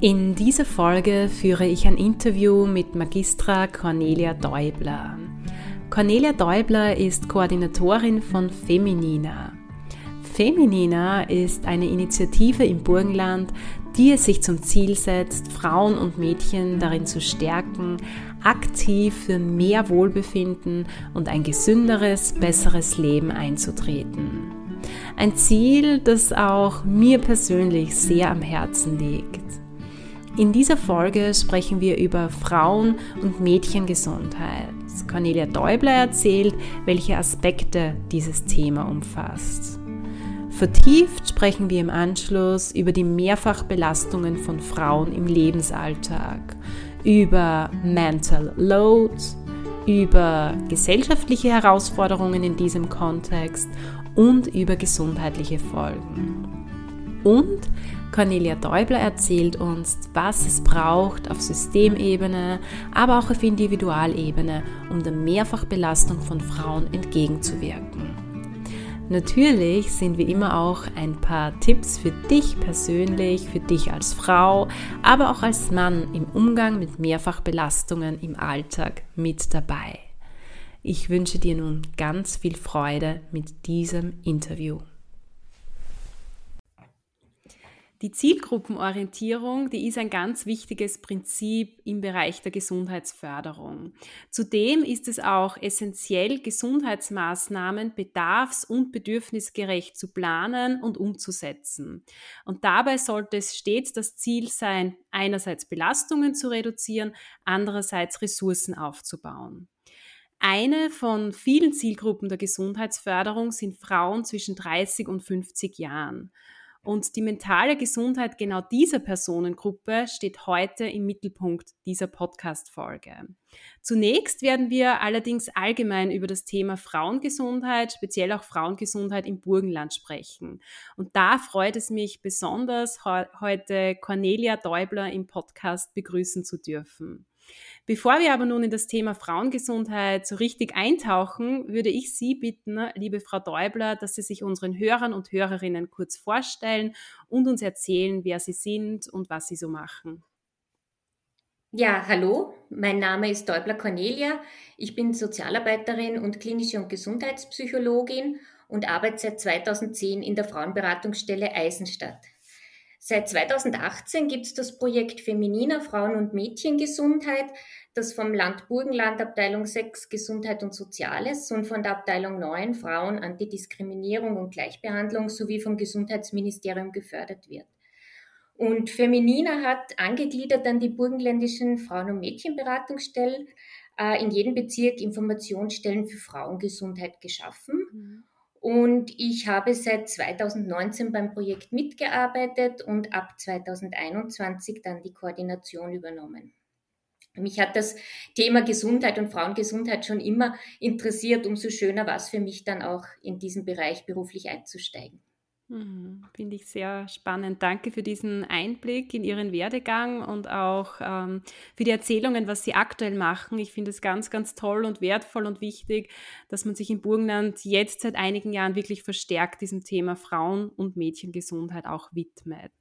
In dieser Folge führe ich ein Interview mit Magistra Cornelia Däubler. Cornelia Däubler ist Koordinatorin von Feminina. Feminina ist eine Initiative im Burgenland, die es sich zum Ziel setzt, Frauen und Mädchen darin zu stärken, aktiv für mehr Wohlbefinden und ein gesünderes, besseres Leben einzutreten. Ein Ziel, das auch mir persönlich sehr am Herzen liegt. In dieser Folge sprechen wir über Frauen- und Mädchengesundheit. Cornelia Däubler erzählt, welche Aspekte dieses Thema umfasst. Vertieft sprechen wir im Anschluss über die Mehrfachbelastungen von Frauen im Lebensalltag, über Mental Load, über gesellschaftliche Herausforderungen in diesem Kontext und über gesundheitliche Folgen. Und Cornelia Däubler erzählt uns, was es braucht auf Systemebene, aber auch auf Individualebene, um der Mehrfachbelastung von Frauen entgegenzuwirken. Natürlich sind wie immer auch ein paar Tipps für dich persönlich, für dich als Frau, aber auch als Mann im Umgang mit Mehrfachbelastungen im Alltag mit dabei. Ich wünsche dir nun ganz viel Freude mit diesem Interview. Die Zielgruppenorientierung, die ist ein ganz wichtiges Prinzip im Bereich der Gesundheitsförderung. Zudem ist es auch essentiell, Gesundheitsmaßnahmen bedarfs- und bedürfnisgerecht zu planen und umzusetzen. Und dabei sollte es stets das Ziel sein, einerseits Belastungen zu reduzieren, andererseits Ressourcen aufzubauen. Eine von vielen Zielgruppen der Gesundheitsförderung sind Frauen zwischen 30 und 50 Jahren. Und die mentale Gesundheit genau dieser Personengruppe steht heute im Mittelpunkt dieser Podcast-Folge. Zunächst werden wir allerdings allgemein über das Thema Frauengesundheit, speziell auch Frauengesundheit im Burgenland sprechen. Und da freut es mich besonders, heute Cornelia Däubler im Podcast begrüßen zu dürfen. Bevor wir aber nun in das Thema Frauengesundheit so richtig eintauchen, würde ich Sie bitten, liebe Frau Däubler, dass Sie sich unseren Hörern und Hörerinnen kurz vorstellen und uns erzählen, wer Sie sind und was Sie so machen. Ja, hallo, mein Name ist Däubler Cornelia. Ich bin Sozialarbeiterin und klinische und Gesundheitspsychologin und arbeite seit 2010 in der Frauenberatungsstelle Eisenstadt. Seit 2018 gibt es das Projekt Femininer Frauen- und Mädchengesundheit, das vom Land Burgenland Abteilung 6 Gesundheit und Soziales und von der Abteilung 9 Frauen, Antidiskriminierung und Gleichbehandlung sowie vom Gesundheitsministerium gefördert wird. Und Feminina hat angegliedert an die burgenländischen Frauen- und Mädchenberatungsstellen äh, in jedem Bezirk Informationsstellen für Frauengesundheit geschaffen. Mhm. Und ich habe seit 2019 beim Projekt mitgearbeitet und ab 2021 dann die Koordination übernommen. Mich hat das Thema Gesundheit und Frauengesundheit schon immer interessiert. Umso schöner war es für mich dann auch in diesen Bereich beruflich einzusteigen. Mhm, Finde ich sehr spannend. Danke für diesen Einblick in Ihren Werdegang und auch ähm, für die Erzählungen, was Sie aktuell machen. Ich finde es ganz, ganz toll und wertvoll und wichtig, dass man sich im Burgenland jetzt seit einigen Jahren wirklich verstärkt diesem Thema Frauen- und Mädchengesundheit auch widmet.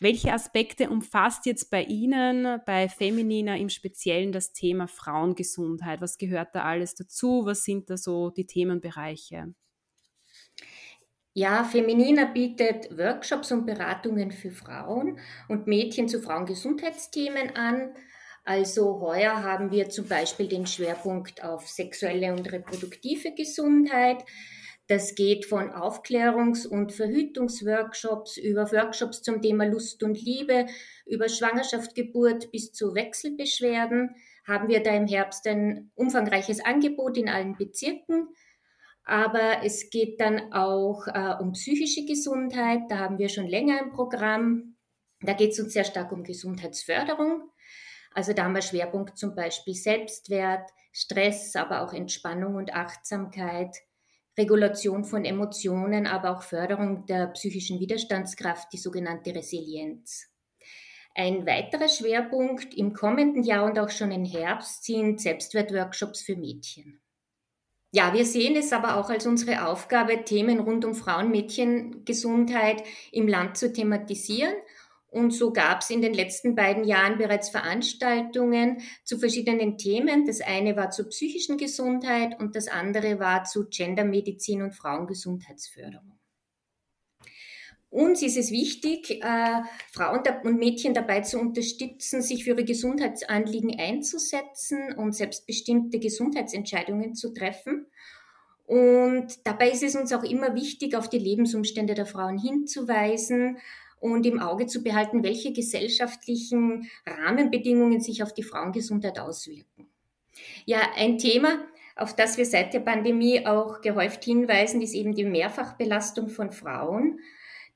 Welche Aspekte umfasst jetzt bei Ihnen, bei Feminina im Speziellen das Thema Frauengesundheit? Was gehört da alles dazu? Was sind da so die Themenbereiche? Ja, Feminina bietet Workshops und Beratungen für Frauen und Mädchen zu Frauengesundheitsthemen an. Also heuer haben wir zum Beispiel den Schwerpunkt auf sexuelle und reproduktive Gesundheit. Das geht von Aufklärungs- und Verhütungsworkshops über Workshops zum Thema Lust und Liebe, über Schwangerschaft, Geburt bis zu Wechselbeschwerden. Haben wir da im Herbst ein umfangreiches Angebot in allen Bezirken. Aber es geht dann auch äh, um psychische Gesundheit. Da haben wir schon länger ein Programm. Da geht es uns sehr stark um Gesundheitsförderung. Also da haben wir Schwerpunkt zum Beispiel Selbstwert, Stress, aber auch Entspannung und Achtsamkeit, Regulation von Emotionen, aber auch Förderung der psychischen Widerstandskraft, die sogenannte Resilienz. Ein weiterer Schwerpunkt im kommenden Jahr und auch schon im Herbst sind Selbstwertworkshops für Mädchen. Ja, wir sehen es aber auch als unsere Aufgabe, Themen rund um Frauen-Mädchen-Gesundheit im Land zu thematisieren. Und so gab es in den letzten beiden Jahren bereits Veranstaltungen zu verschiedenen Themen. Das eine war zur psychischen Gesundheit und das andere war zu Gendermedizin und Frauengesundheitsförderung. Uns ist es wichtig, äh, Frauen und Mädchen dabei zu unterstützen, sich für ihre Gesundheitsanliegen einzusetzen und selbstbestimmte Gesundheitsentscheidungen zu treffen. Und dabei ist es uns auch immer wichtig, auf die Lebensumstände der Frauen hinzuweisen und im Auge zu behalten, welche gesellschaftlichen Rahmenbedingungen sich auf die Frauengesundheit auswirken. Ja, ein Thema, auf das wir seit der Pandemie auch gehäuft hinweisen, ist eben die Mehrfachbelastung von Frauen.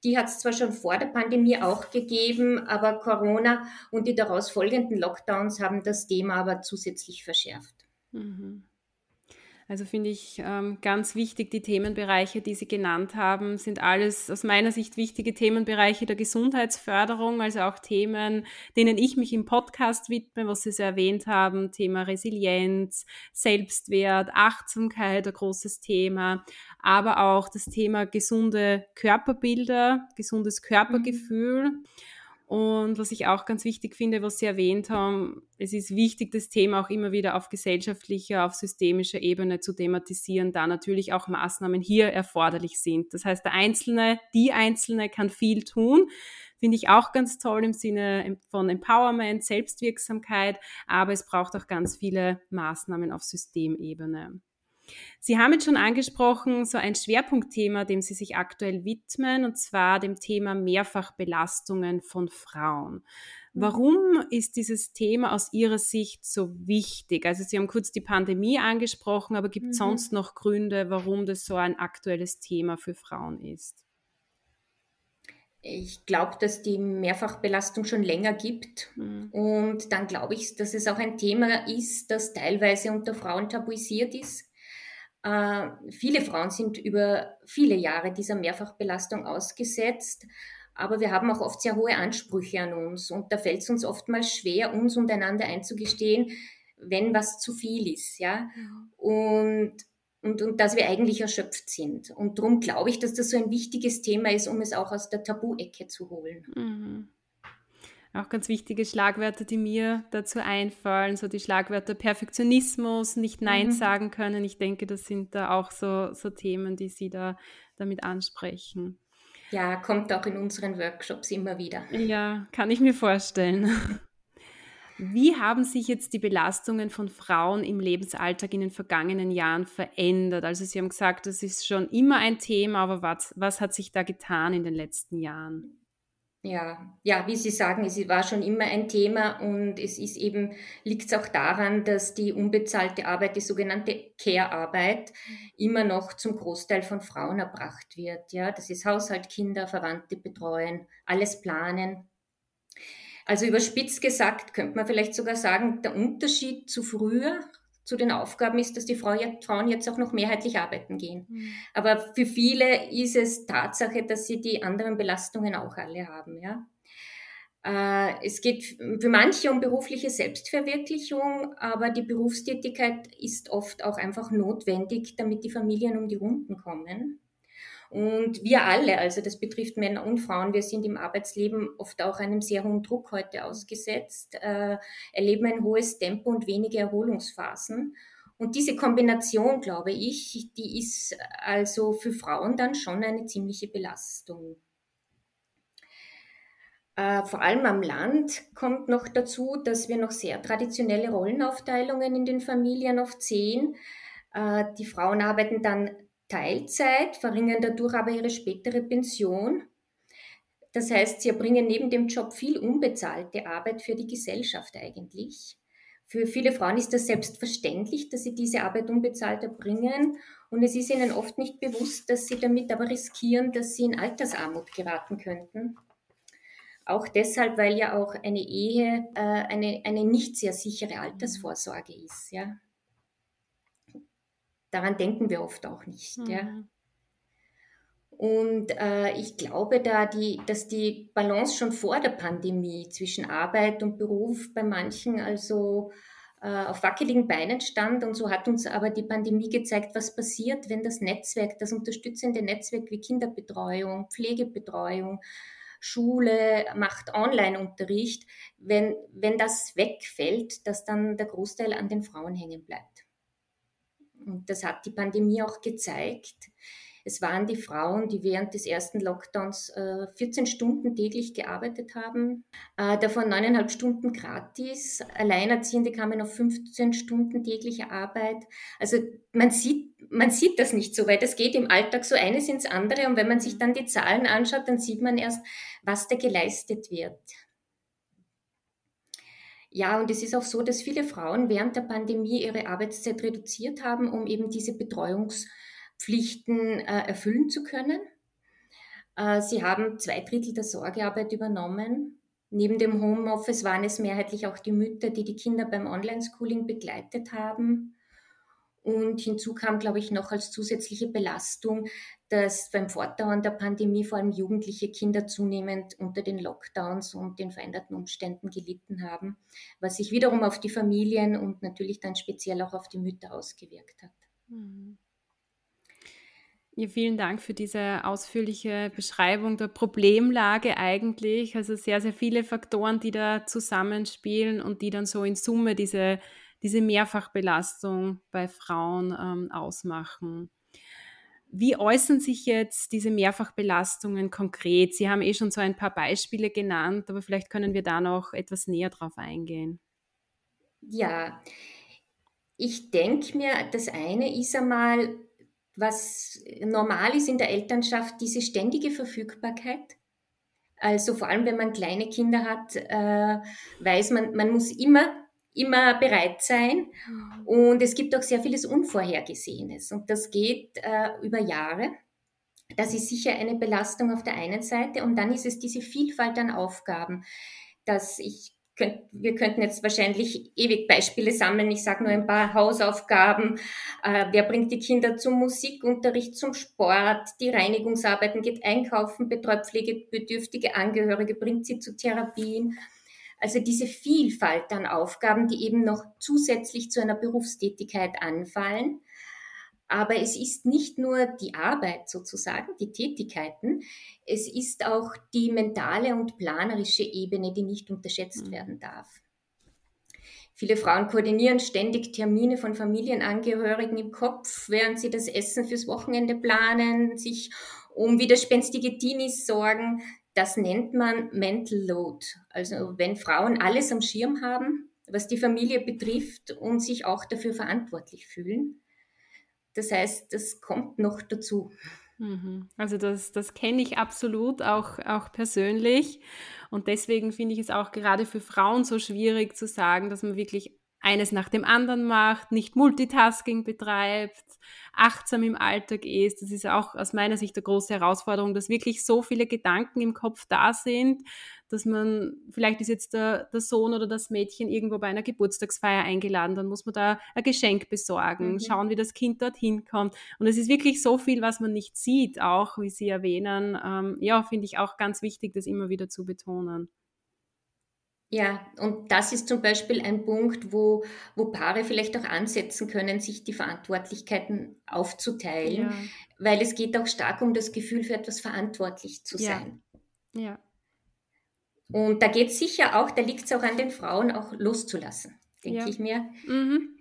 Die hat es zwar schon vor der Pandemie auch gegeben, aber Corona und die daraus folgenden Lockdowns haben das Thema aber zusätzlich verschärft. Mhm. Also finde ich ähm, ganz wichtig, die Themenbereiche, die Sie genannt haben, sind alles aus meiner Sicht wichtige Themenbereiche der Gesundheitsförderung, also auch Themen, denen ich mich im Podcast widme, was Sie so erwähnt haben, Thema Resilienz, Selbstwert, Achtsamkeit, ein großes Thema, aber auch das Thema gesunde Körperbilder, gesundes Körpergefühl. Mhm und was ich auch ganz wichtig finde, was Sie erwähnt haben, es ist wichtig, das Thema auch immer wieder auf gesellschaftlicher, auf systemischer Ebene zu thematisieren, da natürlich auch Maßnahmen hier erforderlich sind. Das heißt, der Einzelne, die Einzelne kann viel tun. Finde ich auch ganz toll im Sinne von Empowerment, Selbstwirksamkeit, aber es braucht auch ganz viele Maßnahmen auf Systemebene. Sie haben jetzt schon angesprochen, so ein Schwerpunktthema, dem Sie sich aktuell widmen, und zwar dem Thema Mehrfachbelastungen von Frauen. Mhm. Warum ist dieses Thema aus Ihrer Sicht so wichtig? Also Sie haben kurz die Pandemie angesprochen, aber gibt es mhm. sonst noch Gründe, warum das so ein aktuelles Thema für Frauen ist? Ich glaube, dass die Mehrfachbelastung schon länger gibt. Mhm. Und dann glaube ich, dass es auch ein Thema ist, das teilweise unter Frauen tabuisiert ist. Äh, viele Frauen sind über viele Jahre dieser Mehrfachbelastung ausgesetzt, aber wir haben auch oft sehr hohe Ansprüche an uns und da fällt es uns oftmals schwer, uns und einander einzugestehen, wenn was zu viel ist, ja. Und, und, und dass wir eigentlich erschöpft sind. Und darum glaube ich, dass das so ein wichtiges Thema ist, um es auch aus der Tabu-Ecke zu holen. Mhm. Auch ganz wichtige Schlagwörter, die mir dazu einfallen, so die Schlagwörter Perfektionismus, nicht Nein mhm. sagen können. Ich denke, das sind da auch so, so Themen, die Sie da damit ansprechen. Ja, kommt auch in unseren Workshops immer wieder. Ja, kann ich mir vorstellen. Wie haben sich jetzt die Belastungen von Frauen im Lebensalltag in den vergangenen Jahren verändert? Also Sie haben gesagt, das ist schon immer ein Thema, aber was, was hat sich da getan in den letzten Jahren? Ja, ja, wie Sie sagen, es war schon immer ein Thema und es ist eben, liegt es auch daran, dass die unbezahlte Arbeit, die sogenannte Care-Arbeit, immer noch zum Großteil von Frauen erbracht wird. Ja, das ist Haushalt, Kinder, Verwandte betreuen, alles planen. Also überspitzt gesagt könnte man vielleicht sogar sagen, der Unterschied zu früher, zu den Aufgaben ist, dass die Frauen jetzt auch noch mehrheitlich arbeiten gehen. Mhm. Aber für viele ist es Tatsache, dass sie die anderen Belastungen auch alle haben. Ja? Äh, es geht für manche um berufliche Selbstverwirklichung, aber die Berufstätigkeit ist oft auch einfach notwendig, damit die Familien um die Runden kommen. Und wir alle, also das betrifft Männer und Frauen, wir sind im Arbeitsleben oft auch einem sehr hohen Druck heute ausgesetzt, äh, erleben ein hohes Tempo und wenige Erholungsphasen. Und diese Kombination, glaube ich, die ist also für Frauen dann schon eine ziemliche Belastung. Äh, vor allem am Land kommt noch dazu, dass wir noch sehr traditionelle Rollenaufteilungen in den Familien oft sehen. Äh, die Frauen arbeiten dann Teilzeit, verringern dadurch aber ihre spätere Pension. Das heißt, sie erbringen neben dem Job viel unbezahlte Arbeit für die Gesellschaft eigentlich. Für viele Frauen ist das selbstverständlich, dass sie diese Arbeit unbezahlt erbringen und es ist ihnen oft nicht bewusst, dass sie damit aber riskieren, dass sie in Altersarmut geraten könnten. Auch deshalb, weil ja auch eine Ehe äh, eine, eine nicht sehr sichere Altersvorsorge ist. Ja. Daran denken wir oft auch nicht. Mhm. Ja. Und äh, ich glaube da, die, dass die Balance schon vor der Pandemie zwischen Arbeit und Beruf bei manchen also äh, auf wackeligen Beinen stand. Und so hat uns aber die Pandemie gezeigt, was passiert, wenn das Netzwerk, das unterstützende Netzwerk wie Kinderbetreuung, Pflegebetreuung, Schule macht Online-Unterricht, wenn, wenn das wegfällt, dass dann der Großteil an den Frauen hängen bleibt. Und das hat die Pandemie auch gezeigt. Es waren die Frauen, die während des ersten Lockdowns äh, 14 Stunden täglich gearbeitet haben, äh, davon neuneinhalb Stunden gratis. Alleinerziehende kamen auf 15 Stunden tägliche Arbeit. Also man sieht, man sieht das nicht so, weil das geht im Alltag so eines ins andere. Und wenn man sich dann die Zahlen anschaut, dann sieht man erst, was da geleistet wird. Ja, und es ist auch so, dass viele Frauen während der Pandemie ihre Arbeitszeit reduziert haben, um eben diese Betreuungspflichten äh, erfüllen zu können. Äh, sie haben zwei Drittel der Sorgearbeit übernommen. Neben dem Homeoffice waren es mehrheitlich auch die Mütter, die die Kinder beim Online-Schooling begleitet haben. Und hinzu kam, glaube ich, noch als zusätzliche Belastung, dass beim Fortdauern der Pandemie vor allem jugendliche Kinder zunehmend unter den Lockdowns und den veränderten Umständen gelitten haben, was sich wiederum auf die Familien und natürlich dann speziell auch auf die Mütter ausgewirkt hat. Mhm. Ja, vielen Dank für diese ausführliche Beschreibung der Problemlage eigentlich. Also sehr, sehr viele Faktoren, die da zusammenspielen und die dann so in Summe diese diese Mehrfachbelastung bei Frauen ähm, ausmachen. Wie äußern sich jetzt diese Mehrfachbelastungen konkret? Sie haben eh schon so ein paar Beispiele genannt, aber vielleicht können wir da noch etwas näher drauf eingehen. Ja, ich denke mir, das eine ist einmal, was normal ist in der Elternschaft, diese ständige Verfügbarkeit. Also vor allem, wenn man kleine Kinder hat, äh, weiß man, man muss immer immer bereit sein. Mhm. Und es gibt auch sehr vieles Unvorhergesehenes. Und das geht äh, über Jahre. Das ist sicher eine Belastung auf der einen Seite. Und dann ist es diese Vielfalt an Aufgaben, dass ich Könnt, wir könnten jetzt wahrscheinlich ewig Beispiele sammeln. Ich sage nur ein paar Hausaufgaben. Äh, wer bringt die Kinder zum Musikunterricht, zum Sport? Die Reinigungsarbeiten geht einkaufen, betreut pflegebedürftige Angehörige, bringt sie zu Therapien. Also diese Vielfalt an Aufgaben, die eben noch zusätzlich zu einer Berufstätigkeit anfallen. Aber es ist nicht nur die Arbeit sozusagen, die Tätigkeiten, es ist auch die mentale und planerische Ebene, die nicht unterschätzt mhm. werden darf. Viele Frauen koordinieren ständig Termine von Familienangehörigen im Kopf, während sie das Essen fürs Wochenende planen, sich um widerspenstige Teenies sorgen, das nennt man Mental Load. Also wenn Frauen alles am Schirm haben, was die Familie betrifft und sich auch dafür verantwortlich fühlen. Das heißt, das kommt noch dazu. Mhm. Also das, das kenne ich absolut, auch, auch persönlich. Und deswegen finde ich es auch gerade für Frauen so schwierig zu sagen, dass man wirklich eines nach dem anderen macht, nicht Multitasking betreibt, achtsam im Alltag ist. Das ist auch aus meiner Sicht eine große Herausforderung, dass wirklich so viele Gedanken im Kopf da sind, dass man, vielleicht ist jetzt der, der Sohn oder das Mädchen irgendwo bei einer Geburtstagsfeier eingeladen, dann muss man da ein Geschenk besorgen, mhm. schauen, wie das Kind dorthin kommt. Und es ist wirklich so viel, was man nicht sieht, auch wie Sie erwähnen. Ähm, ja, finde ich auch ganz wichtig, das immer wieder zu betonen. Ja, und das ist zum Beispiel ein Punkt, wo, wo Paare vielleicht auch ansetzen können, sich die Verantwortlichkeiten aufzuteilen, ja. weil es geht auch stark um das Gefühl, für etwas verantwortlich zu sein. Ja. ja. Und da geht es sicher auch, da liegt es auch an den Frauen, auch loszulassen, denke ja. ich mir. Mhm.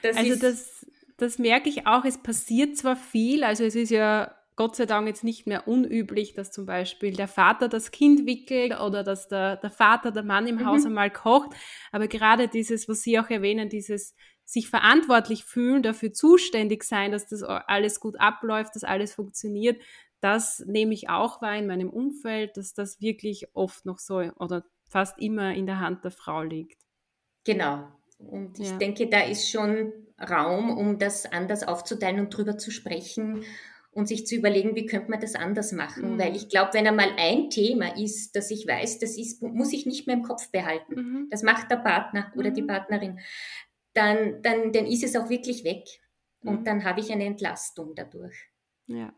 Das also das, das merke ich auch, es passiert zwar viel, also es ist ja Gott sei Dank jetzt nicht mehr unüblich, dass zum Beispiel der Vater das Kind wickelt oder dass der, der Vater, der Mann im mhm. Haus einmal kocht. Aber gerade dieses, was Sie auch erwähnen, dieses sich verantwortlich fühlen, dafür zuständig sein, dass das alles gut abläuft, dass alles funktioniert, das nehme ich auch wahr in meinem Umfeld, dass das wirklich oft noch so oder fast immer in der Hand der Frau liegt. Genau. Und ich ja. denke, da ist schon Raum, um das anders aufzuteilen und drüber zu sprechen und sich zu überlegen, wie könnte man das anders machen. Mhm. Weil ich glaube, wenn einmal ein Thema ist, dass ich weiß, das ist, muss ich nicht mehr im Kopf behalten. Mhm. Das macht der Partner oder mhm. die Partnerin. Dann, dann, dann ist es auch wirklich weg. Und mhm. dann habe ich eine Entlastung dadurch. Ja.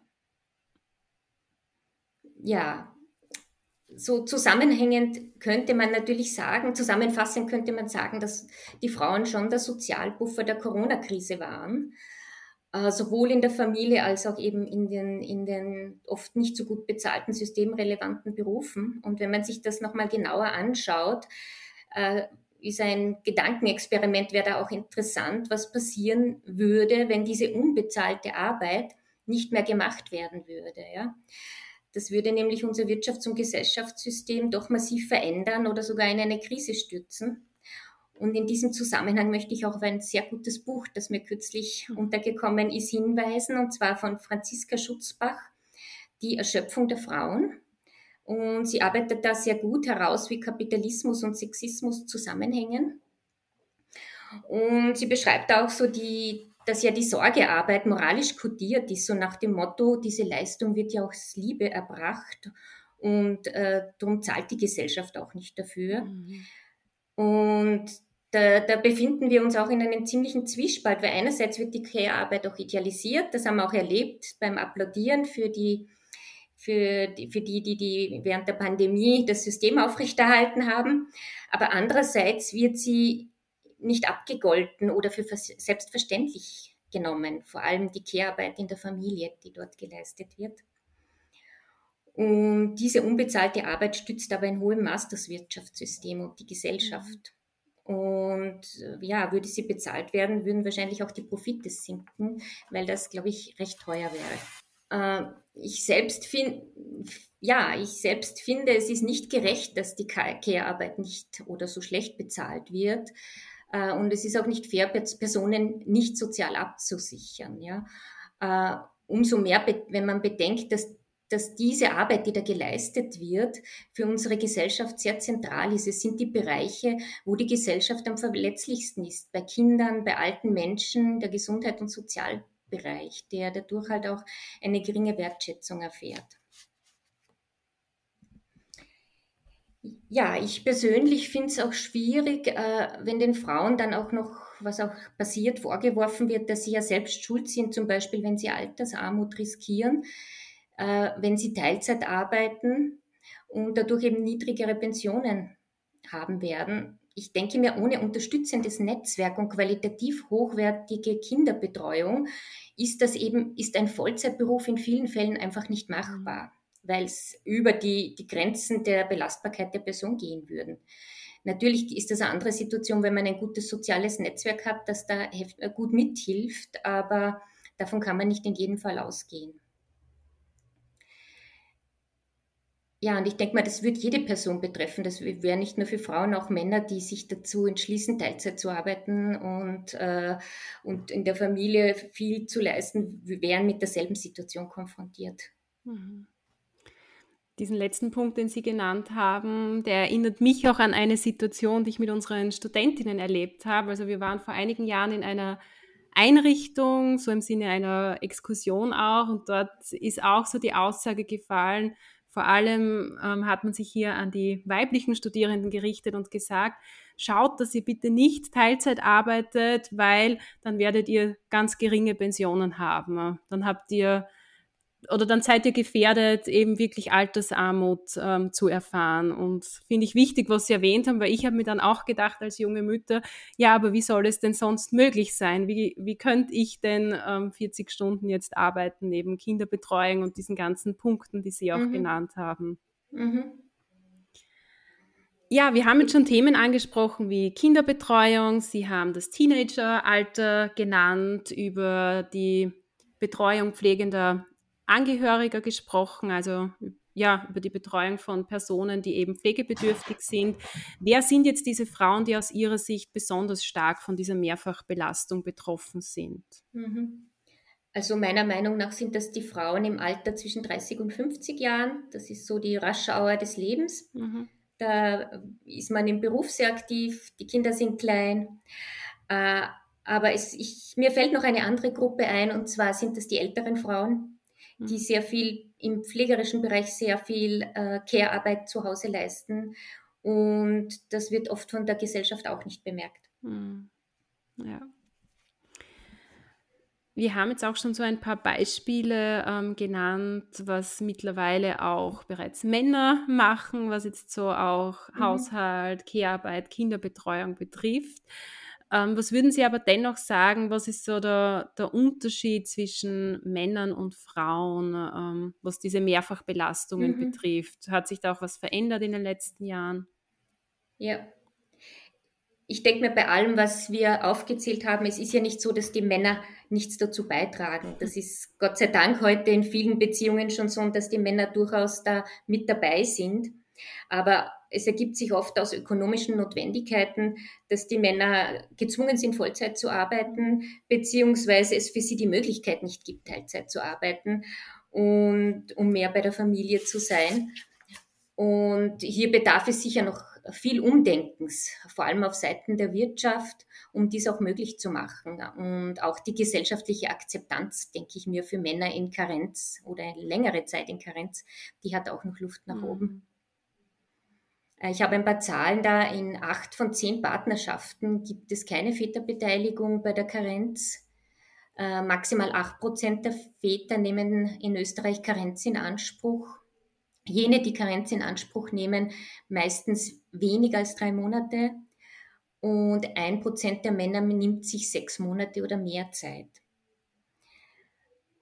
Ja, so zusammenhängend könnte man natürlich sagen, zusammenfassend könnte man sagen, dass die Frauen schon der Sozialbuffer der Corona-Krise waren äh, sowohl in der Familie als auch eben in den, in den oft nicht so gut bezahlten systemrelevanten Berufen. Und wenn man sich das nochmal genauer anschaut, äh, ist ein Gedankenexperiment, wäre da auch interessant, was passieren würde, wenn diese unbezahlte Arbeit nicht mehr gemacht werden würde. Ja? Das würde nämlich unser Wirtschafts- und Gesellschaftssystem doch massiv verändern oder sogar in eine Krise stürzen. Und in diesem Zusammenhang möchte ich auch auf ein sehr gutes Buch, das mir kürzlich untergekommen ist, hinweisen, und zwar von Franziska Schutzbach, Die Erschöpfung der Frauen. Und sie arbeitet da sehr gut heraus, wie Kapitalismus und Sexismus zusammenhängen. Und sie beschreibt auch so die, dass ja die Sorgearbeit moralisch kodiert ist, so nach dem Motto, diese Leistung wird ja aus Liebe erbracht und äh, darum zahlt die Gesellschaft auch nicht dafür. Mhm. Und da, da, befinden wir uns auch in einem ziemlichen Zwiespalt, weil einerseits wird die Care-Arbeit auch idealisiert, das haben wir auch erlebt beim Applaudieren für die, für die, für die, die, die während der Pandemie das System aufrechterhalten haben. Aber andererseits wird sie nicht abgegolten oder für selbstverständlich genommen, vor allem die Care-Arbeit in der Familie, die dort geleistet wird. Und diese unbezahlte Arbeit stützt aber in hohem Maß das Wirtschaftssystem und die Gesellschaft. Und äh, ja, würde sie bezahlt werden, würden wahrscheinlich auch die Profite sinken, weil das, glaube ich, recht teuer wäre. Äh, ich selbst finde, ja, ich selbst finde, es ist nicht gerecht, dass die Care-Arbeit nicht oder so schlecht bezahlt wird. Äh, und es ist auch nicht fair, Personen nicht sozial abzusichern. Ja. Umso mehr, wenn man bedenkt, dass dass diese Arbeit, die da geleistet wird, für unsere Gesellschaft sehr zentral ist. Es sind die Bereiche, wo die Gesellschaft am verletzlichsten ist. Bei Kindern, bei alten Menschen, der Gesundheit- und Sozialbereich, der dadurch halt auch eine geringe Wertschätzung erfährt. Ja, ich persönlich finde es auch schwierig, äh, wenn den Frauen dann auch noch, was auch passiert, vorgeworfen wird, dass sie ja selbst schuld sind, zum Beispiel wenn sie Altersarmut riskieren äh, wenn sie Teilzeit arbeiten und dadurch eben niedrigere Pensionen haben werden. Ich denke mir, ohne unterstützendes Netzwerk und qualitativ hochwertige Kinderbetreuung ist das eben, ist ein Vollzeitberuf in vielen Fällen einfach nicht machbar, weil es über die, die Grenzen der Belastbarkeit der Person gehen würden. Natürlich ist das eine andere Situation, wenn man ein gutes soziales Netzwerk hat, das da gut mithilft, aber davon kann man nicht in jedem Fall ausgehen. Ja, und ich denke mal, das wird jede Person betreffen. Das wäre nicht nur für Frauen, auch Männer, die sich dazu entschließen, Teilzeit zu arbeiten und, äh, und in der Familie viel zu leisten, wären mit derselben Situation konfrontiert. Mhm. diesen letzten Punkt, den Sie genannt haben, der erinnert mich auch an eine Situation, die ich mit unseren Studentinnen erlebt habe. Also wir waren vor einigen Jahren in einer Einrichtung, so im Sinne einer Exkursion auch, und dort ist auch so die Aussage gefallen, vor allem ähm, hat man sich hier an die weiblichen Studierenden gerichtet und gesagt, schaut, dass ihr bitte nicht Teilzeit arbeitet, weil dann werdet ihr ganz geringe Pensionen haben. Dann habt ihr oder dann seid ihr gefährdet, eben wirklich Altersarmut ähm, zu erfahren. Und finde ich wichtig, was Sie erwähnt haben, weil ich habe mir dann auch gedacht als junge Mütter, ja, aber wie soll es denn sonst möglich sein? Wie, wie könnte ich denn ähm, 40 Stunden jetzt arbeiten neben Kinderbetreuung und diesen ganzen Punkten, die Sie auch mhm. genannt haben? Mhm. Ja, wir haben jetzt schon Themen angesprochen wie Kinderbetreuung. Sie haben das Teenageralter genannt, über die Betreuung pflegender Angehöriger gesprochen, also ja, über die Betreuung von Personen, die eben pflegebedürftig sind. Wer sind jetzt diese Frauen, die aus Ihrer Sicht besonders stark von dieser Mehrfachbelastung betroffen sind? Mhm. Also meiner Meinung nach sind das die Frauen im Alter zwischen 30 und 50 Jahren. Das ist so die Raschauer des Lebens. Mhm. Da ist man im Beruf sehr aktiv, die Kinder sind klein. Äh, aber es, ich, mir fällt noch eine andere Gruppe ein, und zwar sind das die älteren Frauen, die mhm. sehr viel im pflegerischen Bereich sehr viel äh, Care-Arbeit zu Hause leisten. Und das wird oft von der Gesellschaft auch nicht bemerkt. Mhm. Ja. Wir haben jetzt auch schon so ein paar Beispiele ähm, genannt, was mittlerweile auch bereits Männer machen, was jetzt so auch mhm. Haushalt, Care-Arbeit, Kinderbetreuung betrifft. Ähm, was würden Sie aber dennoch sagen, was ist so der, der Unterschied zwischen Männern und Frauen, ähm, was diese Mehrfachbelastungen mhm. betrifft? Hat sich da auch was verändert in den letzten Jahren? Ja. Ich denke mir bei allem, was wir aufgezählt haben, es ist ja nicht so, dass die Männer nichts dazu beitragen. Das ist Gott sei Dank heute in vielen Beziehungen schon so, dass die Männer durchaus da mit dabei sind. Aber es ergibt sich oft aus ökonomischen Notwendigkeiten, dass die Männer gezwungen sind, Vollzeit zu arbeiten, beziehungsweise es für sie die Möglichkeit nicht gibt, Teilzeit zu arbeiten und um mehr bei der Familie zu sein. Und hier bedarf es sicher noch viel Umdenkens, vor allem auf Seiten der Wirtschaft, um dies auch möglich zu machen. Und auch die gesellschaftliche Akzeptanz, denke ich mir, für Männer in Karenz oder längere Zeit in Karenz, die hat auch noch Luft nach mhm. oben. Ich habe ein paar Zahlen da. In acht von zehn Partnerschaften gibt es keine Väterbeteiligung bei der Karenz. Äh, maximal acht Prozent der Väter nehmen in Österreich Karenz in Anspruch. Jene, die Karenz in Anspruch nehmen, meistens weniger als drei Monate. Und ein Prozent der Männer nimmt sich sechs Monate oder mehr Zeit.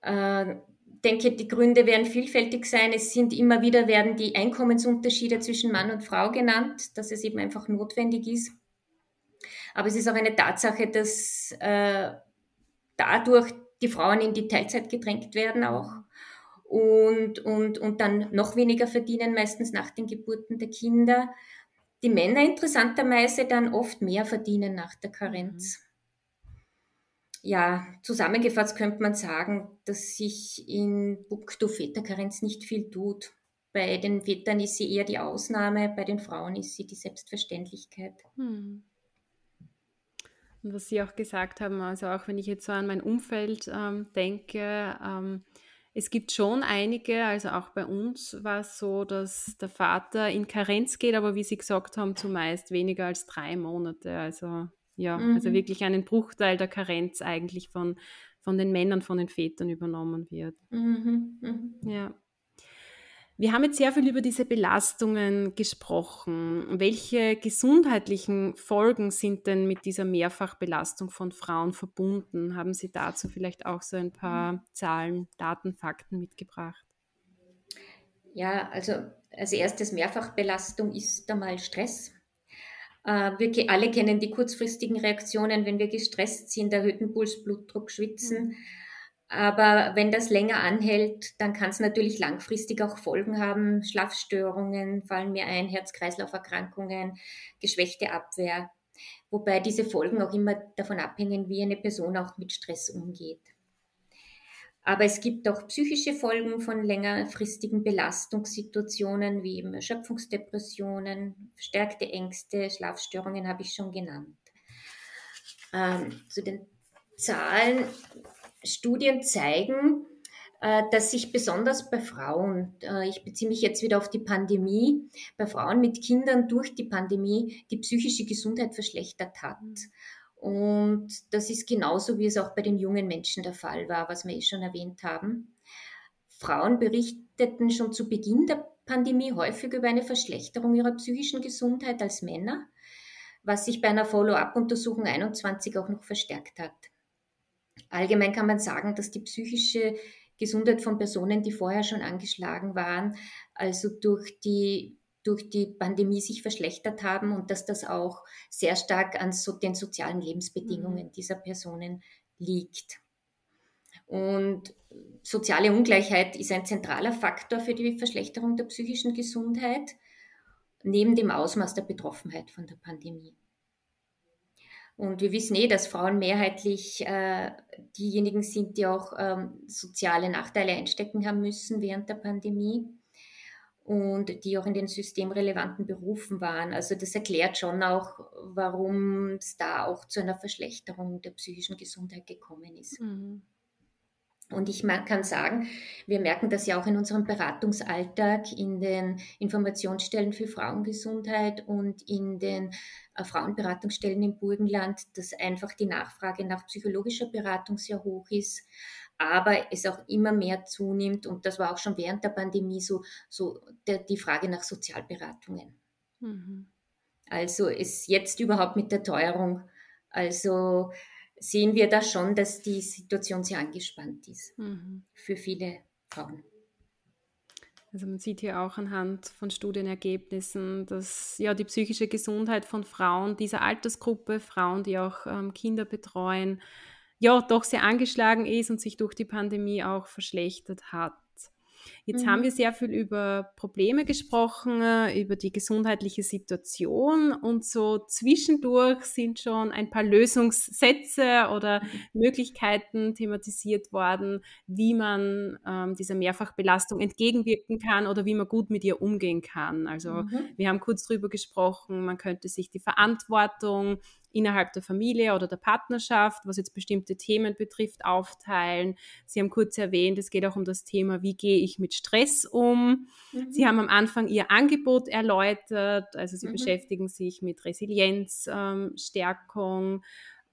Äh, denke, die Gründe werden vielfältig sein. Es sind immer wieder werden die Einkommensunterschiede zwischen Mann und Frau genannt, dass es eben einfach notwendig ist. Aber es ist auch eine Tatsache, dass äh, dadurch die Frauen in die Teilzeit gedrängt werden auch und, und, und dann noch weniger verdienen, meistens nach den Geburten der Kinder. Die Männer interessanterweise dann oft mehr verdienen nach der Karenz. Mhm ja, zusammengefasst könnte man sagen, dass sich in puncto Väterkarenz nicht viel tut. Bei den Vätern ist sie eher die Ausnahme, bei den Frauen ist sie die Selbstverständlichkeit. Hm. Und was Sie auch gesagt haben, also auch wenn ich jetzt so an mein Umfeld ähm, denke, ähm, es gibt schon einige, also auch bei uns war es so, dass der Vater in Karenz geht, aber wie Sie gesagt haben, zumeist weniger als drei Monate. Also ja, also mhm. also wirklich einen Bruchteil der Karenz eigentlich von, von den Männern, von den Vätern übernommen wird. Mhm. Mhm. Ja. Wir haben jetzt sehr viel über diese Belastungen gesprochen. Welche gesundheitlichen Folgen sind denn mit dieser Mehrfachbelastung von Frauen verbunden? Haben Sie dazu vielleicht auch so ein paar. Zahlen, Daten, Fakten mitgebracht? Ja, also als erstes Mehrfachbelastung ist einmal Stress. Äh, wir alle kennen die kurzfristigen Reaktionen, wenn wir gestresst sind, erhöhten Puls, Blutdruck, Schwitzen. Mhm. Aber wenn das länger anhält, dann kann es natürlich langfristig auch Folgen haben. Schlafstörungen fallen mir ein, Herz-Kreislauf-Erkrankungen, geschwächte Abwehr. Wobei diese Folgen auch immer davon abhängen, wie eine Person auch mit Stress umgeht. Aber es gibt auch psychische Folgen von längerfristigen Belastungssituationen wie eben Erschöpfungsdepressionen, verstärkte Ängste, Schlafstörungen habe ich schon genannt. Ähm, zu den Zahlen, Studien zeigen, äh, dass sich besonders bei Frauen, äh, ich beziehe mich jetzt wieder auf die Pandemie, bei Frauen mit Kindern durch die Pandemie die psychische Gesundheit verschlechtert hat. Und das ist genauso, wie es auch bei den jungen Menschen der Fall war, was wir eh schon erwähnt haben. Frauen berichteten schon zu Beginn der Pandemie häufig über eine Verschlechterung ihrer psychischen Gesundheit als Männer, was sich bei einer Follow-up-Untersuchung 21 auch noch verstärkt hat. Allgemein kann man sagen, dass die psychische Gesundheit von Personen, die vorher schon angeschlagen waren, also durch die durch die Pandemie sich verschlechtert haben und dass das auch sehr stark an so den sozialen Lebensbedingungen mhm. dieser Personen liegt. Und soziale Ungleichheit ist ein zentraler Faktor für die Verschlechterung der psychischen Gesundheit, neben dem Ausmaß der Betroffenheit von der Pandemie. Und wir wissen eh, dass Frauen mehrheitlich äh, diejenigen sind, die auch ähm, soziale Nachteile einstecken haben müssen während der Pandemie und die auch in den systemrelevanten Berufen waren. Also das erklärt schon auch, warum es da auch zu einer Verschlechterung der psychischen Gesundheit gekommen ist. Mhm. Und ich kann sagen, wir merken das ja auch in unserem Beratungsalltag, in den Informationsstellen für Frauengesundheit und in den äh, Frauenberatungsstellen im Burgenland, dass einfach die Nachfrage nach psychologischer Beratung sehr hoch ist aber es auch immer mehr zunimmt und das war auch schon während der Pandemie so, so der, die Frage nach Sozialberatungen. Mhm. Also ist jetzt überhaupt mit der Teuerung, also sehen wir da schon, dass die Situation sehr angespannt ist mhm. für viele Frauen. Also man sieht hier auch anhand von Studienergebnissen, dass ja die psychische Gesundheit von Frauen dieser Altersgruppe, Frauen, die auch ähm, Kinder betreuen, ja doch sehr angeschlagen ist und sich durch die Pandemie auch verschlechtert hat. Jetzt mhm. haben wir sehr viel über Probleme gesprochen, über die gesundheitliche Situation und so zwischendurch sind schon ein paar Lösungssätze oder mhm. Möglichkeiten thematisiert worden, wie man ähm, dieser Mehrfachbelastung entgegenwirken kann oder wie man gut mit ihr umgehen kann. Also mhm. wir haben kurz darüber gesprochen, man könnte sich die Verantwortung innerhalb der Familie oder der Partnerschaft, was jetzt bestimmte Themen betrifft, aufteilen. Sie haben kurz erwähnt, es geht auch um das Thema, wie gehe ich mit Stress um. Mhm. Sie haben am Anfang Ihr Angebot erläutert, also Sie mhm. beschäftigen sich mit Resilienzstärkung, ähm,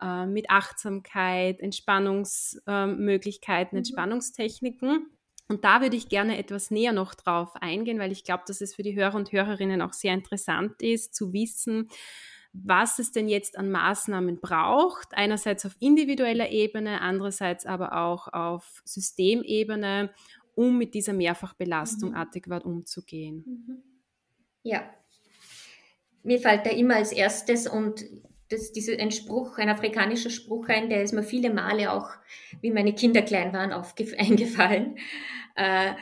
äh, mit Achtsamkeit, Entspannungsmöglichkeiten, ähm, Entspannungstechniken. Und da würde ich gerne etwas näher noch drauf eingehen, weil ich glaube, dass es für die Hörer und Hörerinnen auch sehr interessant ist zu wissen, was es denn jetzt an Maßnahmen braucht, einerseits auf individueller Ebene, andererseits aber auch auf Systemebene, um mit dieser Mehrfachbelastung mhm. adäquat umzugehen. Mhm. Ja, mir fällt da immer als erstes und das, diese, ein Spruch, ein afrikanischer Spruch ein, der ist mir viele Male auch, wie meine Kinder klein waren, eingefallen. Äh,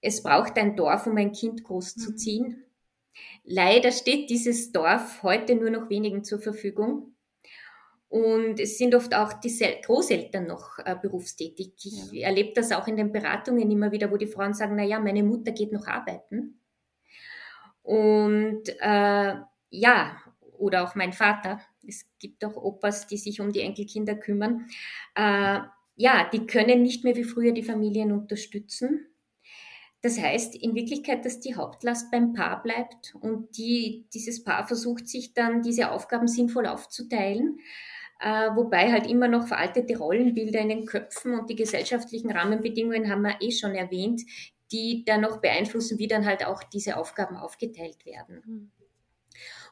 es braucht ein Dorf, um ein Kind großzuziehen. Mhm. Leider steht dieses Dorf heute nur noch wenigen zur Verfügung. Und es sind oft auch die Großeltern noch äh, berufstätig. Ich ja. erlebe das auch in den Beratungen immer wieder, wo die Frauen sagen, na ja, meine Mutter geht noch arbeiten. Und äh, ja, oder auch mein Vater. Es gibt auch Opas, die sich um die Enkelkinder kümmern. Äh, ja, die können nicht mehr wie früher die Familien unterstützen. Das heißt in Wirklichkeit, dass die Hauptlast beim Paar bleibt und die, dieses Paar versucht sich dann, diese Aufgaben sinnvoll aufzuteilen, äh, wobei halt immer noch veraltete Rollenbilder in den Köpfen und die gesellschaftlichen Rahmenbedingungen haben wir eh schon erwähnt, die dann noch beeinflussen, wie dann halt auch diese Aufgaben aufgeteilt werden. Mhm.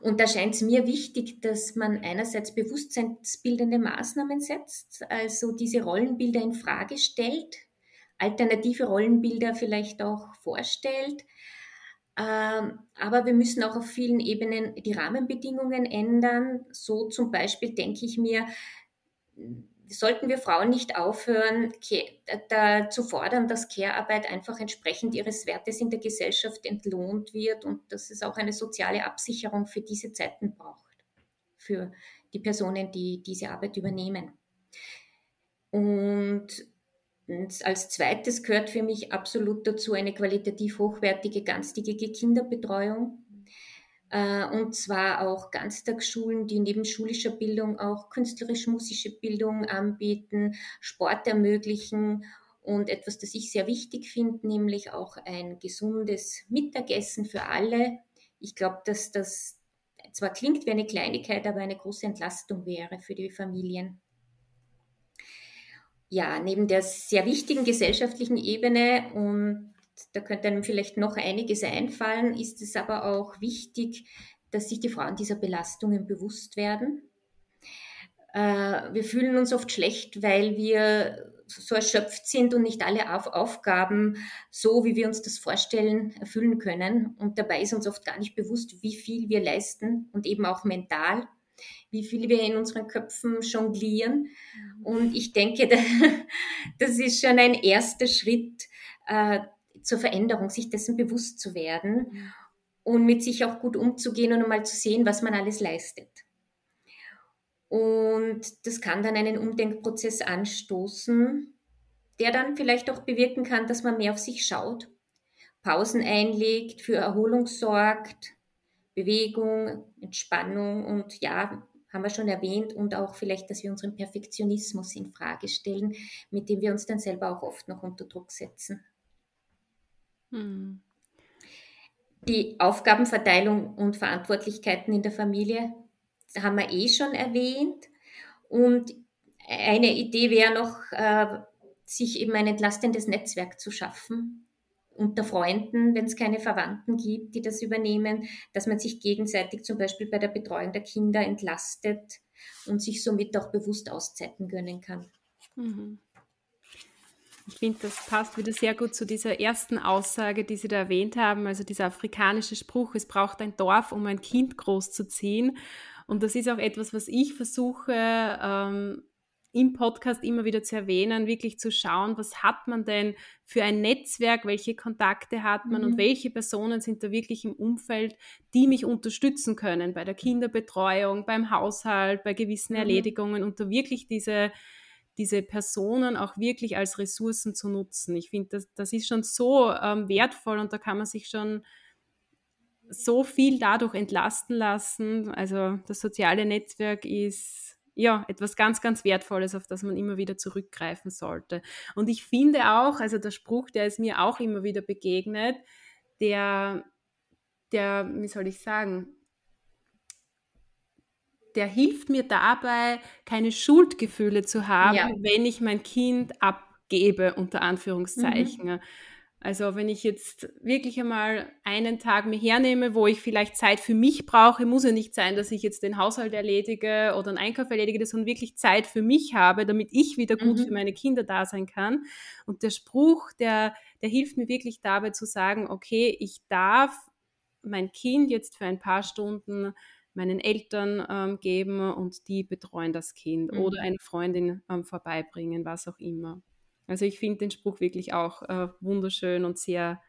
Und da scheint es mir wichtig, dass man einerseits bewusstseinsbildende Maßnahmen setzt, also diese Rollenbilder in Frage stellt, alternative Rollenbilder vielleicht auch vorstellt. Ähm, aber wir müssen auch auf vielen Ebenen die Rahmenbedingungen ändern. So zum Beispiel denke ich mir, sollten wir Frauen nicht aufhören, zu fordern, dass Care-Arbeit einfach entsprechend ihres Wertes in der Gesellschaft entlohnt wird und dass es auch eine soziale Absicherung für diese Zeiten braucht, für die Personen, die diese Arbeit übernehmen. Und als zweites gehört für mich absolut dazu eine qualitativ hochwertige, ganztägige Kinderbetreuung. Äh, und zwar auch Ganztagsschulen, die neben schulischer Bildung auch künstlerisch-musische Bildung anbieten, Sport ermöglichen und etwas, das ich sehr wichtig finde, nämlich auch ein gesundes Mittagessen für alle. Ich glaube, dass das zwar klingt wie eine Kleinigkeit, aber eine große Entlastung wäre für die Familien. Ja, neben der sehr wichtigen gesellschaftlichen Ebene und da könnte einem vielleicht noch einiges einfallen, ist es aber auch wichtig, dass sich die Frauen dieser Belastungen bewusst werden. Äh, wir fühlen uns oft schlecht, weil wir so erschöpft sind und nicht alle Auf Aufgaben so, wie wir uns das vorstellen, erfüllen können. Und dabei ist uns oft gar nicht bewusst, wie viel wir leisten und eben auch mental, wie viel wir in unseren Köpfen jonglieren. Und ich denke, das ist schon ein erster Schritt äh, zur Veränderung, sich dessen bewusst zu werden und mit sich auch gut umzugehen und mal zu sehen, was man alles leistet. Und das kann dann einen Umdenkprozess anstoßen, der dann vielleicht auch bewirken kann, dass man mehr auf sich schaut, Pausen einlegt, für Erholung sorgt, Bewegung, Entspannung und ja, haben wir schon erwähnt und auch vielleicht, dass wir unseren Perfektionismus in Frage stellen, mit dem wir uns dann selber auch oft noch unter Druck setzen. Hm. Die Aufgabenverteilung und Verantwortlichkeiten in der Familie haben wir eh schon erwähnt. Und eine Idee wäre noch, äh, sich eben ein entlastendes Netzwerk zu schaffen unter Freunden, wenn es keine Verwandten gibt, die das übernehmen, dass man sich gegenseitig zum Beispiel bei der Betreuung der Kinder entlastet und sich somit auch bewusst Auszeiten gönnen kann. Mhm. Ich finde, das passt wieder sehr gut zu dieser ersten Aussage, die Sie da erwähnt haben, also dieser afrikanische Spruch, es braucht ein Dorf, um ein Kind großzuziehen. Und das ist auch etwas, was ich versuche ähm, im Podcast immer wieder zu erwähnen, wirklich zu schauen, was hat man denn für ein Netzwerk, welche Kontakte hat man mhm. und welche Personen sind da wirklich im Umfeld, die mich unterstützen können bei der Kinderbetreuung, beim Haushalt, bei gewissen mhm. Erledigungen und da wirklich diese, diese Personen auch wirklich als Ressourcen zu nutzen. Ich finde, das, das ist schon so ähm, wertvoll und da kann man sich schon so viel dadurch entlasten lassen. Also das soziale Netzwerk ist ja etwas ganz, ganz Wertvolles, auf das man immer wieder zurückgreifen sollte. Und ich finde auch, also der Spruch, der ist mir auch immer wieder begegnet, der, der, wie soll ich sagen, der hilft mir dabei, keine Schuldgefühle zu haben, ja. wenn ich mein Kind abgebe, unter Anführungszeichen. Mhm. Also wenn ich jetzt wirklich einmal einen Tag mir hernehme, wo ich vielleicht Zeit für mich brauche, muss ja nicht sein, dass ich jetzt den Haushalt erledige oder einen Einkauf erledige, sondern wirklich Zeit für mich habe, damit ich wieder gut mhm. für meine Kinder da sein kann. Und der Spruch, der, der hilft mir wirklich dabei zu sagen, okay, ich darf mein Kind jetzt für ein paar Stunden meinen Eltern ähm, geben und die betreuen das Kind mhm. oder eine Freundin ähm, vorbeibringen, was auch immer. Also ich finde den Spruch wirklich auch äh, wunderschön und sehr,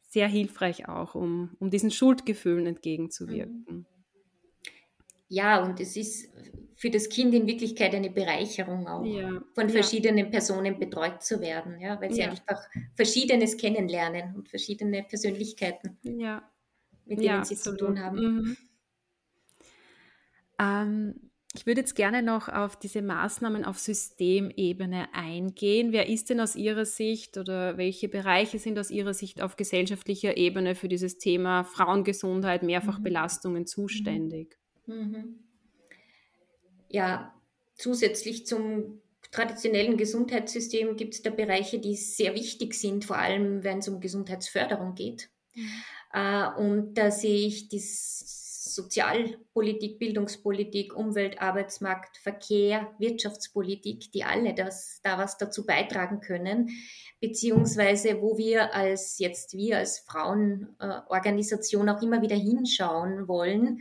sehr hilfreich auch, um, um diesen Schuldgefühlen entgegenzuwirken. Mhm. Ja, und es ist für das Kind in Wirklichkeit eine Bereicherung auch, ja. von verschiedenen ja. Personen betreut zu werden, ja, weil sie ja. einfach Verschiedenes kennenlernen und verschiedene Persönlichkeiten, ja. mit denen sie absolut. zu tun haben. Mhm. Ähm, ich würde jetzt gerne noch auf diese Maßnahmen auf Systemebene eingehen. Wer ist denn aus Ihrer Sicht oder welche Bereiche sind aus Ihrer Sicht auf gesellschaftlicher Ebene für dieses Thema Frauengesundheit, Mehrfachbelastungen mhm. zuständig? Mhm. Ja, zusätzlich zum traditionellen Gesundheitssystem gibt es da Bereiche, die sehr wichtig sind, vor allem wenn es um Gesundheitsförderung geht. Mhm. Äh, und da sehe ich das Sozialpolitik, Bildungspolitik, Umwelt, Arbeitsmarkt, Verkehr, Wirtschaftspolitik, die alle das, da was dazu beitragen können, beziehungsweise wo wir als jetzt wir als Frauenorganisation auch immer wieder hinschauen wollen,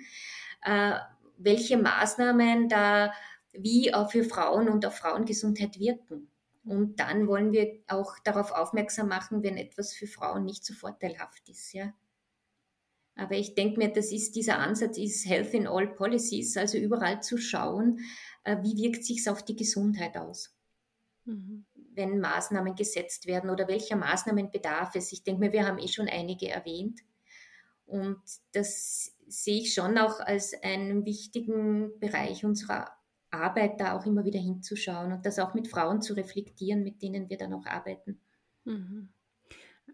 äh, welche Maßnahmen da wie auch für Frauen und auf Frauengesundheit wirken. Und dann wollen wir auch darauf aufmerksam machen, wenn etwas für Frauen nicht so vorteilhaft ist. Ja. Aber ich denke mir, das ist, dieser Ansatz ist Health in All Policies, also überall zu schauen, äh, wie wirkt sich auf die Gesundheit aus. Mhm. wenn Maßnahmen gesetzt werden oder welcher Maßnahmen bedarf es. Ich denke mir, wir haben eh schon einige erwähnt. Und das sehe ich schon auch als einen wichtigen Bereich unserer Arbeit, da auch immer wieder hinzuschauen und das auch mit Frauen zu reflektieren, mit denen wir dann auch arbeiten. Mhm.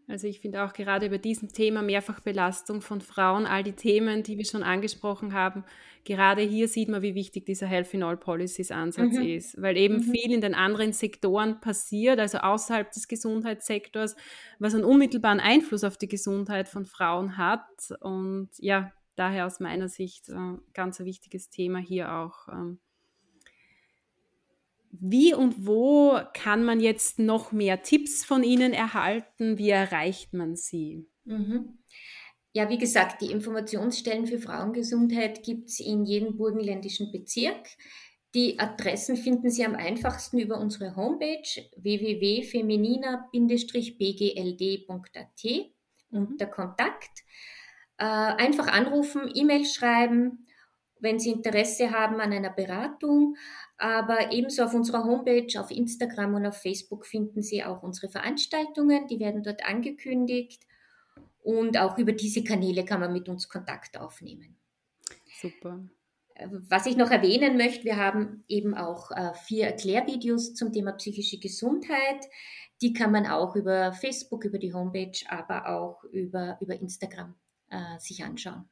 Also ich finde auch gerade über diesem Thema Mehrfachbelastung von Frauen, all die Themen, die wir schon angesprochen haben, gerade hier sieht man, wie wichtig dieser Health in All Policies Ansatz mhm. ist, weil eben mhm. viel in den anderen Sektoren passiert, also außerhalb des Gesundheitssektors, was einen unmittelbaren Einfluss auf die Gesundheit von Frauen hat. Und ja, daher aus meiner Sicht äh, ganz ein wichtiges Thema hier auch. Ähm, wie und wo kann man jetzt noch mehr Tipps von Ihnen erhalten? Wie erreicht man sie? Mhm. Ja, wie gesagt, die Informationsstellen für Frauengesundheit gibt es in jedem burgenländischen Bezirk. Die Adressen finden Sie am einfachsten über unsere Homepage www.feminina-bgld.at unter Kontakt. Äh, einfach anrufen, E-Mail schreiben, wenn Sie Interesse haben an einer Beratung. Aber ebenso auf unserer Homepage, auf Instagram und auf Facebook finden Sie auch unsere Veranstaltungen. Die werden dort angekündigt. Und auch über diese Kanäle kann man mit uns Kontakt aufnehmen. Super. Was ich noch erwähnen möchte, wir haben eben auch äh, vier Erklärvideos zum Thema psychische Gesundheit. Die kann man auch über Facebook, über die Homepage, aber auch über, über Instagram äh, sich anschauen.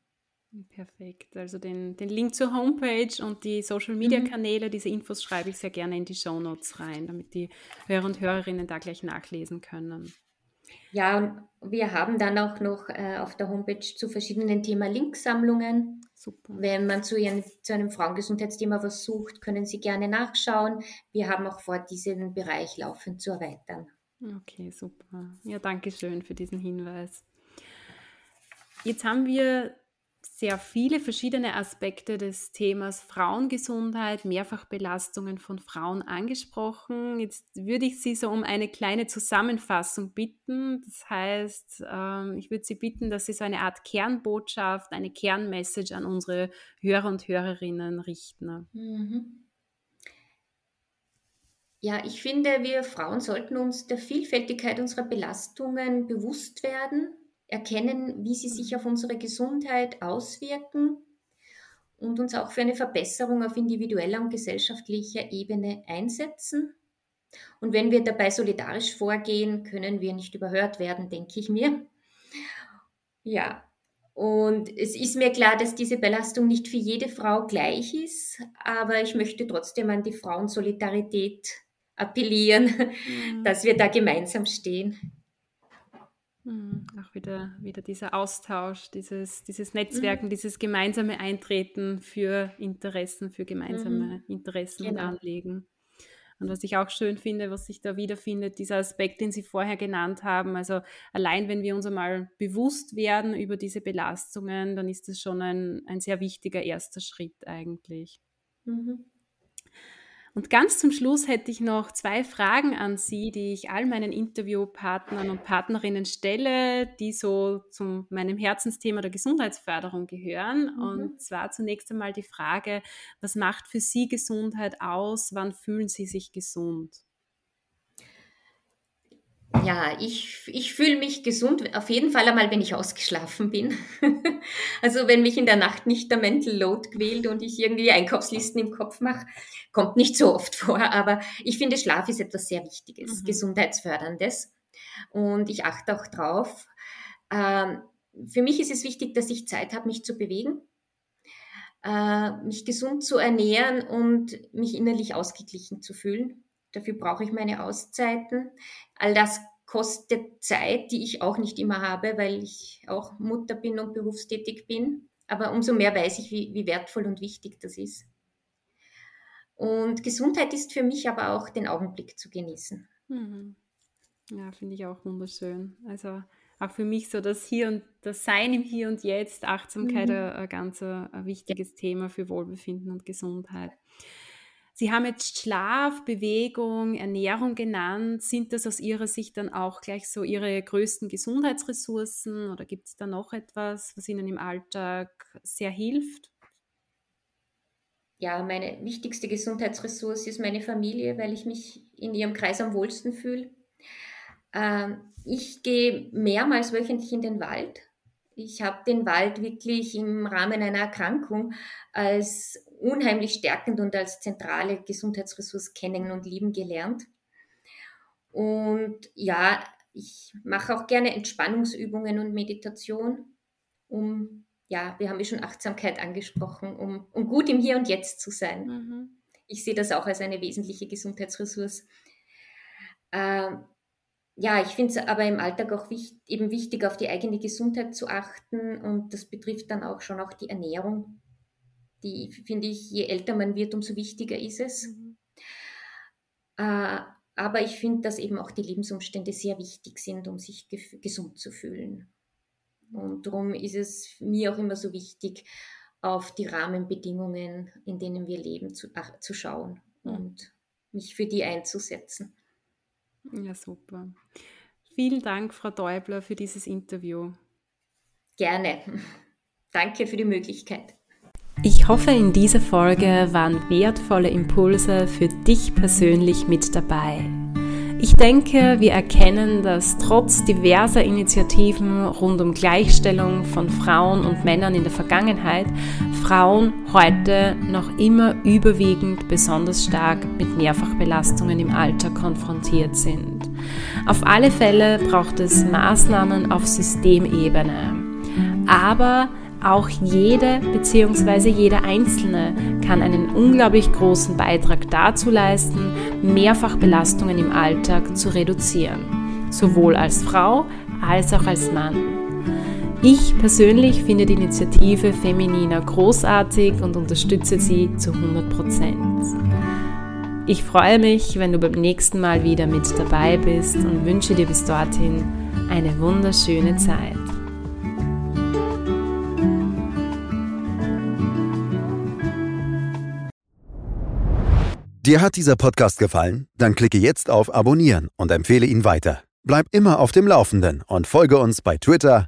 Perfekt. Also den, den Link zur Homepage und die Social Media mhm. Kanäle, diese Infos schreibe ich sehr gerne in die Show Notes rein, damit die Hörer und Hörerinnen da gleich nachlesen können. Ja, und wir haben dann auch noch äh, auf der Homepage zu verschiedenen Themen Linksammlungen. Super. Wenn man zu, ihren, zu einem Frauengesundheitsthema was sucht, können Sie gerne nachschauen. Wir haben auch vor, diesen Bereich laufend zu erweitern. Okay, super. Ja, danke schön für diesen Hinweis. Jetzt haben wir sehr viele verschiedene Aspekte des Themas Frauengesundheit, Mehrfachbelastungen von Frauen angesprochen. Jetzt würde ich Sie so um eine kleine Zusammenfassung bitten. Das heißt, ähm, ich würde Sie bitten, dass Sie so eine Art Kernbotschaft, eine Kernmessage an unsere Hörer und Hörerinnen richten. Mhm. Ja, ich finde, wir Frauen sollten uns der Vielfältigkeit unserer Belastungen bewusst werden erkennen, wie sie sich auf unsere Gesundheit auswirken und uns auch für eine Verbesserung auf individueller und gesellschaftlicher Ebene einsetzen. Und wenn wir dabei solidarisch vorgehen, können wir nicht überhört werden, denke ich mir. Ja, und es ist mir klar, dass diese Belastung nicht für jede Frau gleich ist, aber ich möchte trotzdem an die Frauensolidarität appellieren, mhm. dass wir da gemeinsam stehen. Mhm. Auch wieder, wieder dieser Austausch, dieses, dieses Netzwerken, mhm. dieses gemeinsame Eintreten für Interessen, für gemeinsame mhm. Interessen genau. und Anliegen. Und was ich auch schön finde, was sich da wiederfindet, dieser Aspekt, den Sie vorher genannt haben, also allein wenn wir uns einmal bewusst werden über diese Belastungen, dann ist das schon ein, ein sehr wichtiger erster Schritt eigentlich. Mhm. Und ganz zum Schluss hätte ich noch zwei Fragen an Sie, die ich all meinen Interviewpartnern und Partnerinnen stelle, die so zu meinem Herzensthema der Gesundheitsförderung gehören. Mhm. Und zwar zunächst einmal die Frage, was macht für Sie Gesundheit aus? Wann fühlen Sie sich gesund? Ja, ich, ich fühle mich gesund, auf jeden Fall einmal, wenn ich ausgeschlafen bin. also wenn mich in der Nacht nicht der Mental Load quält und ich irgendwie Einkaufslisten im Kopf mache, kommt nicht so oft vor, aber ich finde, Schlaf ist etwas sehr Wichtiges, mhm. Gesundheitsförderndes und ich achte auch drauf. Ähm, für mich ist es wichtig, dass ich Zeit habe, mich zu bewegen, äh, mich gesund zu ernähren und mich innerlich ausgeglichen zu fühlen. Dafür brauche ich meine Auszeiten. All das kostet Zeit, die ich auch nicht immer habe, weil ich auch Mutter bin und berufstätig bin. Aber umso mehr weiß ich, wie, wie wertvoll und wichtig das ist. Und Gesundheit ist für mich aber auch den Augenblick zu genießen. Mhm. Ja, finde ich auch wunderschön. Also auch für mich so das Hier und das Sein im Hier und Jetzt, Achtsamkeit, mhm. ein, ein ganz ein wichtiges Thema für Wohlbefinden und Gesundheit. Sie haben jetzt Schlaf, Bewegung, Ernährung genannt. Sind das aus Ihrer Sicht dann auch gleich so Ihre größten Gesundheitsressourcen oder gibt es da noch etwas, was Ihnen im Alltag sehr hilft? ja, meine wichtigste Gesundheitsressource ist meine Familie, weil ich mich in ihrem Kreis am wohlsten fühle. Ähm, ich gehe mehrmals wöchentlich in den Wald. Ich habe den Wald wirklich im Rahmen einer Erkrankung als unheimlich stärkend und als zentrale Gesundheitsressource kennen und lieben gelernt. Und ja, ich mache auch gerne Entspannungsübungen und Meditation, um, ja, wir haben ja schon Achtsamkeit angesprochen, um, um gut im Hier und Jetzt zu sein. Mhm. Ich sehe das auch als eine wesentliche Gesundheitsressource. Ähm, ja, ich finde es aber im Alltag auch wichtig, eben wichtig, auf die eigene Gesundheit zu achten und das betrifft dann auch schon auch die Ernährung. Die finde ich, je älter man wird, umso wichtiger ist es. Mhm. Äh, aber ich finde, dass eben auch die Lebensumstände sehr wichtig sind, um sich gesund zu fühlen. Und darum ist es mir auch immer so wichtig, auf die Rahmenbedingungen, in denen wir leben, zu, ach, zu schauen und mich für die einzusetzen. Ja, super. Vielen Dank, Frau Däubler, für dieses Interview. Gerne. Danke für die Möglichkeit. Ich hoffe, in dieser Folge waren wertvolle Impulse für dich persönlich mit dabei. Ich denke, wir erkennen, dass trotz diverser Initiativen rund um Gleichstellung von Frauen und Männern in der Vergangenheit Frauen heute noch immer überwiegend besonders stark mit Mehrfachbelastungen im Alter konfrontiert sind. Auf alle Fälle braucht es Maßnahmen auf Systemebene. Aber auch jede bzw. jeder Einzelne kann einen unglaublich großen Beitrag dazu leisten, Mehrfachbelastungen im Alltag zu reduzieren, sowohl als Frau als auch als Mann. Ich persönlich finde die Initiative Feminina großartig und unterstütze sie zu 100% Ich freue mich, wenn du beim nächsten Mal wieder mit dabei bist und wünsche dir bis dorthin eine wunderschöne Zeit. Dir hat dieser Podcast gefallen? Dann klicke jetzt auf Abonnieren und empfehle ihn weiter. Bleib immer auf dem Laufenden und folge uns bei Twitter,